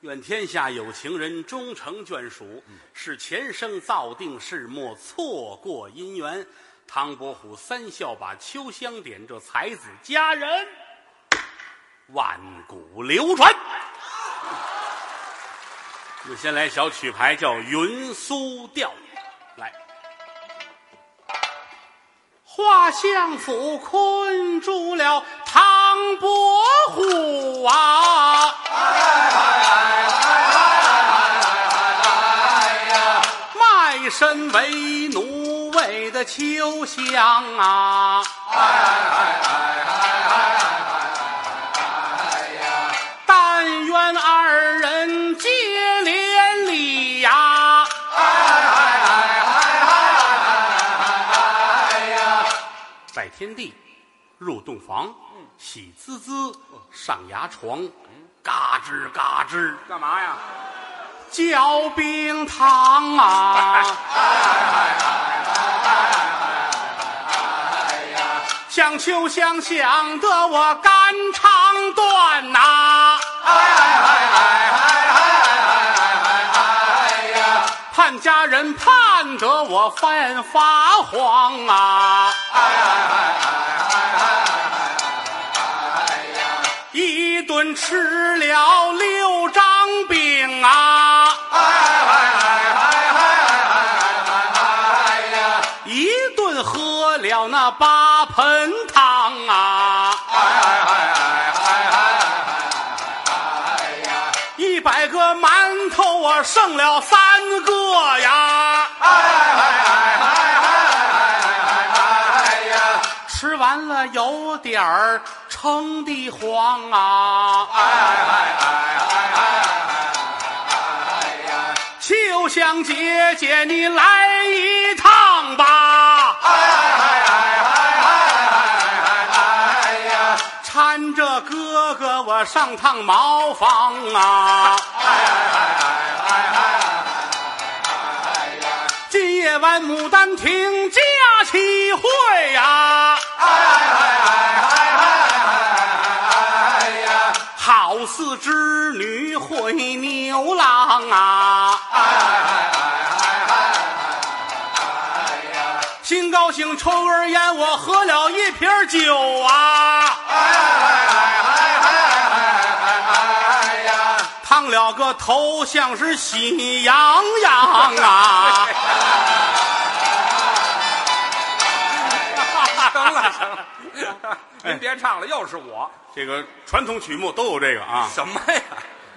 愿天下有情人终成眷属，是前生造定事，莫错过姻缘。唐伯虎三笑把秋香点，这才子佳人万古流传。我们先来小曲牌，叫《云苏调》，来。画相府困住了唐伯虎啊！身为奴为的秋香啊！哎呀但愿二人结连理呀。哎呀！拜天地，入洞房，喜滋滋上牙床，嘎吱嘎吱干嘛呀？嚼冰糖啊！想秋香想得我肝肠断呐、哎呀盼家人盼得我犯发慌啊！哎呀一顿吃了六张饼八盆汤啊！哎哎哎哎哎哎哎哎哎呀！一百个馒头我剩了三个呀！哎哎哎哎哎哎哎哎哎呀！吃完了有点儿撑的慌啊！哎哎哎哎哎哎哎哎哎呀！就想姐姐你来一趟吧。搀着哥哥我上趟茅房啊！哎呀今夜晚牡丹亭佳期会呀！好似织女会牛郎啊！哎呀心高兴，抽根烟，我喝了一瓶酒啊！烫了个头，像是喜羊羊啊！成了成了，您别唱了，又是我。这个传统曲目都有这个啊。什么呀？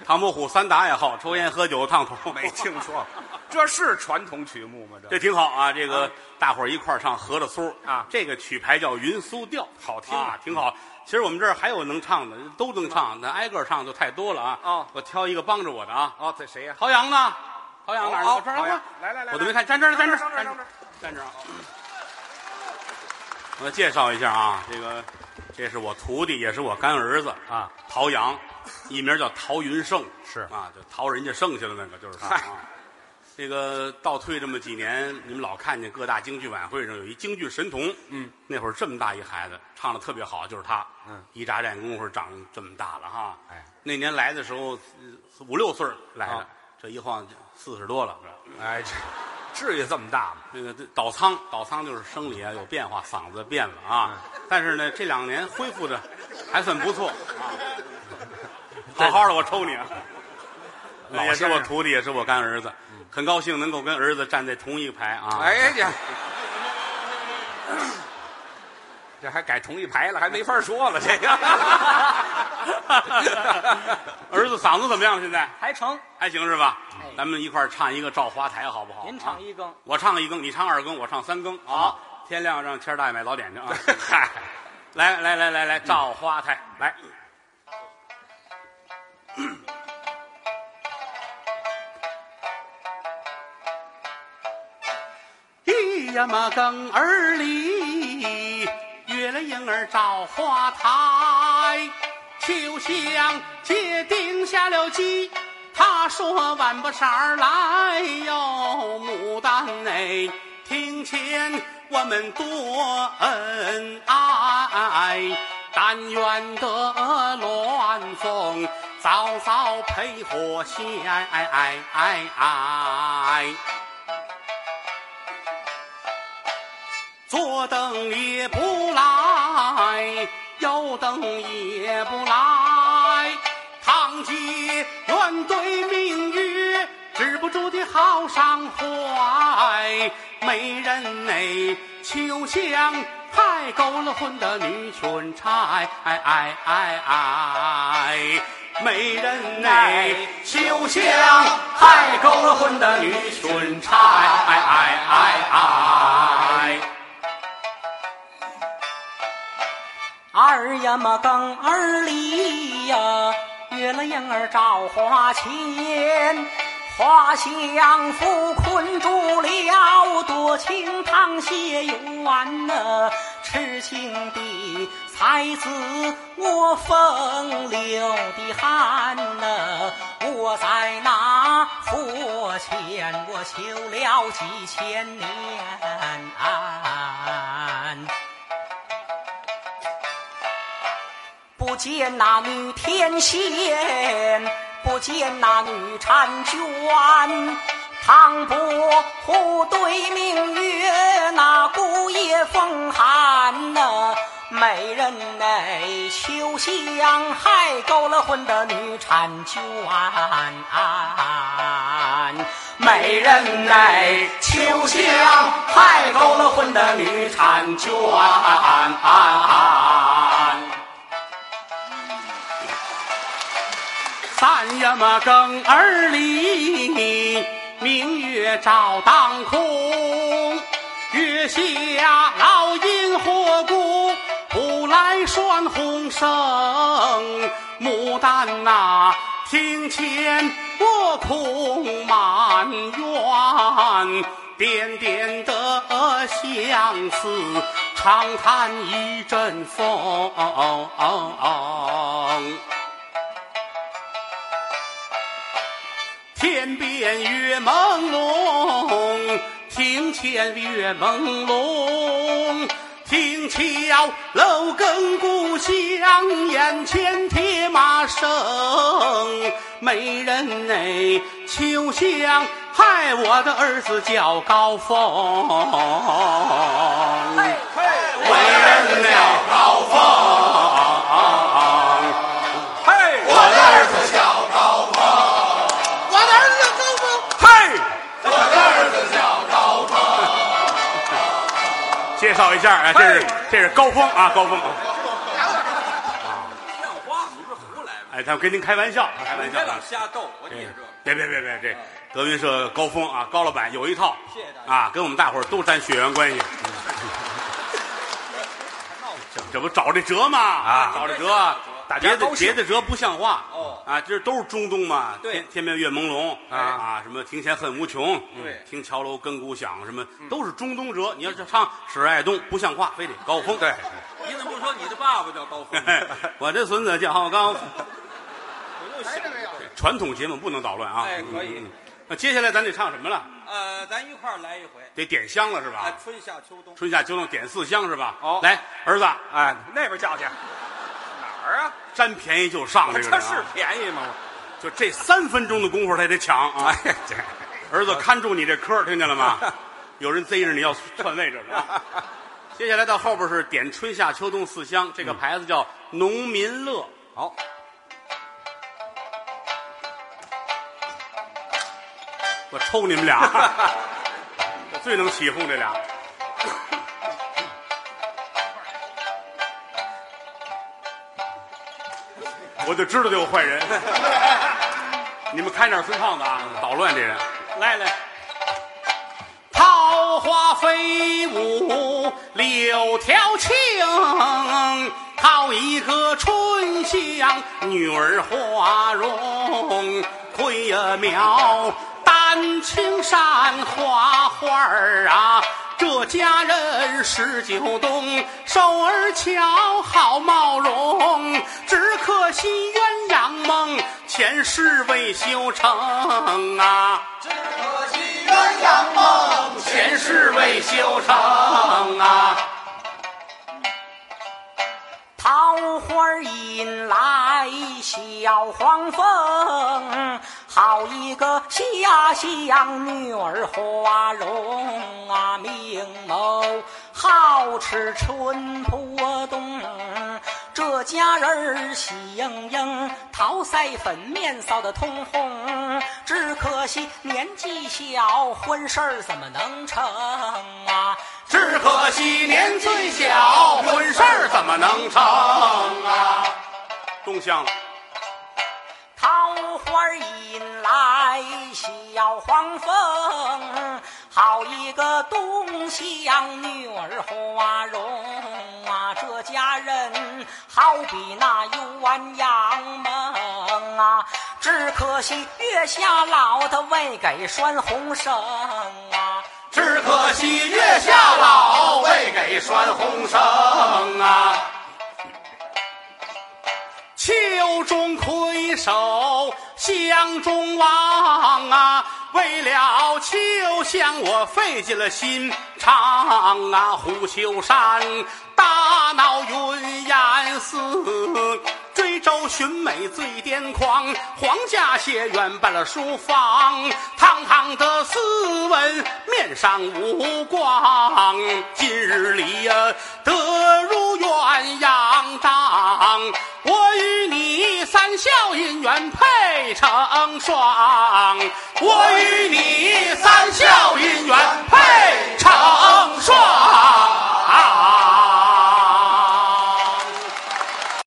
唐伯虎三大爱好：抽烟、喝酒、烫头。没听说过，这是传统曲目吗？这这挺好啊！这个大伙儿一块儿唱合着苏啊这个曲牌叫《云苏调》，好听啊，挺好。其实我们这儿还有能唱的，都能唱，那挨个唱就太多了啊。哦我挑一个帮着我的啊。哦，这谁呀？陶阳呢？陶阳哪儿呢？哦我这儿陶阳来来来来我都没看，站这儿，站这儿，站这儿站这儿啊。我介绍一下啊，这个这是我徒弟，也是我干儿子啊，陶阳，艺名叫陶云胜，是啊，就陶人家剩下的那个就是他啊。这个倒退这么几年，你们老看见各大京剧晚会上有一京剧神童，嗯，那会儿这么大一孩子，唱的特别好，就是他，嗯，一眨眼功夫长这么大了哈，哎，那年来的时候呃五六岁儿来的啊，这一晃就四十多了，哎，这至于这么大吗？那个倒仓，倒仓就是生理啊有变化，嗓子变了啊。但是呢，这两年恢复的还算不错啊。好好的，我抽你啊！老也是我徒弟，也是我干儿子，很高兴能够跟儿子站在同一个排啊。哎呀，这还改同一排了，还没法说了。这个 儿子嗓子怎么样？现在还成，还行是吧哎？咱们一块儿唱一个《照花台》好不好？您啊唱一更，我唱一更，你唱二更，我唱三更。好，天亮让谦儿大爷买早点去啊！嗨，来来来来来，照花台来。呀嘛更儿里，月了影儿照花台。秋香姐定下了计，她说晚不晌儿来哟，牡丹哎，庭前我们多恩爱。但愿得鸾凤早早配火线。左等也不来，右等也不来，堂姐愿对明月止不住的好伤怀。美人内秋香，害勾了魂的女裙钗。哎哎哎哎美人内秋香，害勾了魂的女裙钗。哎哎哎二呀么更二里呀，月了影儿照花前，花香拂困住了多情淌血缘呐，痴情的才子我风流的汉呐，我在那佛前我求了几千年。不见那女天仙，不见那女婵娟，唐伯虎对明月，那孤夜风寒呐，美人内秋香，害勾了魂的女婵娟，美人内秋香，害勾了魂的女婵娟。三月么更二里，明月照当空。月下老鹰火鼓，不来拴红绳。牡丹呐，庭前我空满园，点点的相思，长叹一阵风。天边月朦胧，庭前月朦胧，听桥楼更故乡，眼前铁马声。美人哎秋香，害我的儿子叫高峰。美人内高峰。下啊，这是这是高峰啊，高峰。啊，像话？你是胡来的？哎，他跟您开玩笑，开玩笑。别老瞎逗，我记着。别别别别，这德云社高峰啊，高老板有一套。谢谢大家。啊，跟我们大伙儿都沾血缘关系。这这不找这辙吗？啊，找这辙。别的别的辙不像话哦啊，这都是中东嘛。对，天天边月朦胧啊啊，什么庭前恨无穷。对，听桥楼更鼓响，什么都是中东辙。你要是唱史爱东，不像话，非得高峰。对，你怎么不说你的爸爸叫高峰？我这孙子叫高峰。我又想这个。传统节目不能捣乱啊。哎，可以。那接下来咱得唱什么了？呃，咱一块儿来一回。得点香了是吧？春夏秋冬。春夏秋冬点四香是吧？哦，来，儿子，哎，那边叫去。哪儿啊？占便宜就上这个，这是便宜吗？就这三分钟的功夫，他得抢啊！哎，这儿子看住你这科，听见了吗？有人贼着你要篡位，这是。接下来到后边是点春夏秋冬四香，这个牌子叫农民乐。好，我抽你们俩，我最能起哄这俩。我就知道他有坏人，你们看点孙胖子啊，捣乱这人。来来，桃花飞舞柳条青，好一个春香女儿花容，葵呀苗，丹青山花花儿啊。这家人十九冬，手儿巧，好貌容，只可惜鸳鸯梦，前世未修成啊！只可惜鸳鸯梦，前世未修成啊！桃花引来小黄蜂，好一个下乡女儿花容啊，明眸好吃春波动。这家人儿喜盈盈，桃腮粉面臊得通红，只可惜年纪小，婚事儿怎么能成啊？只可惜年纪小，婚事儿怎么能成啊？东乡，桃花引来小黄蜂，好一个东乡女儿花容啊！这家人好比那鸳鸯梦啊，只可惜月下老的未给拴红绳啊。只可惜月下老，未给拴红绳啊。秋中魁首，江中王啊！为了秋香，我费尽了心肠啊！虎丘山大闹云岩寺，周寻美最癫狂，皇家学院办了书房，堂堂的斯文，面上无光。今日里呀，得如鸳鸯帐，我与你三笑姻缘配成双，我与你三笑姻缘配成双。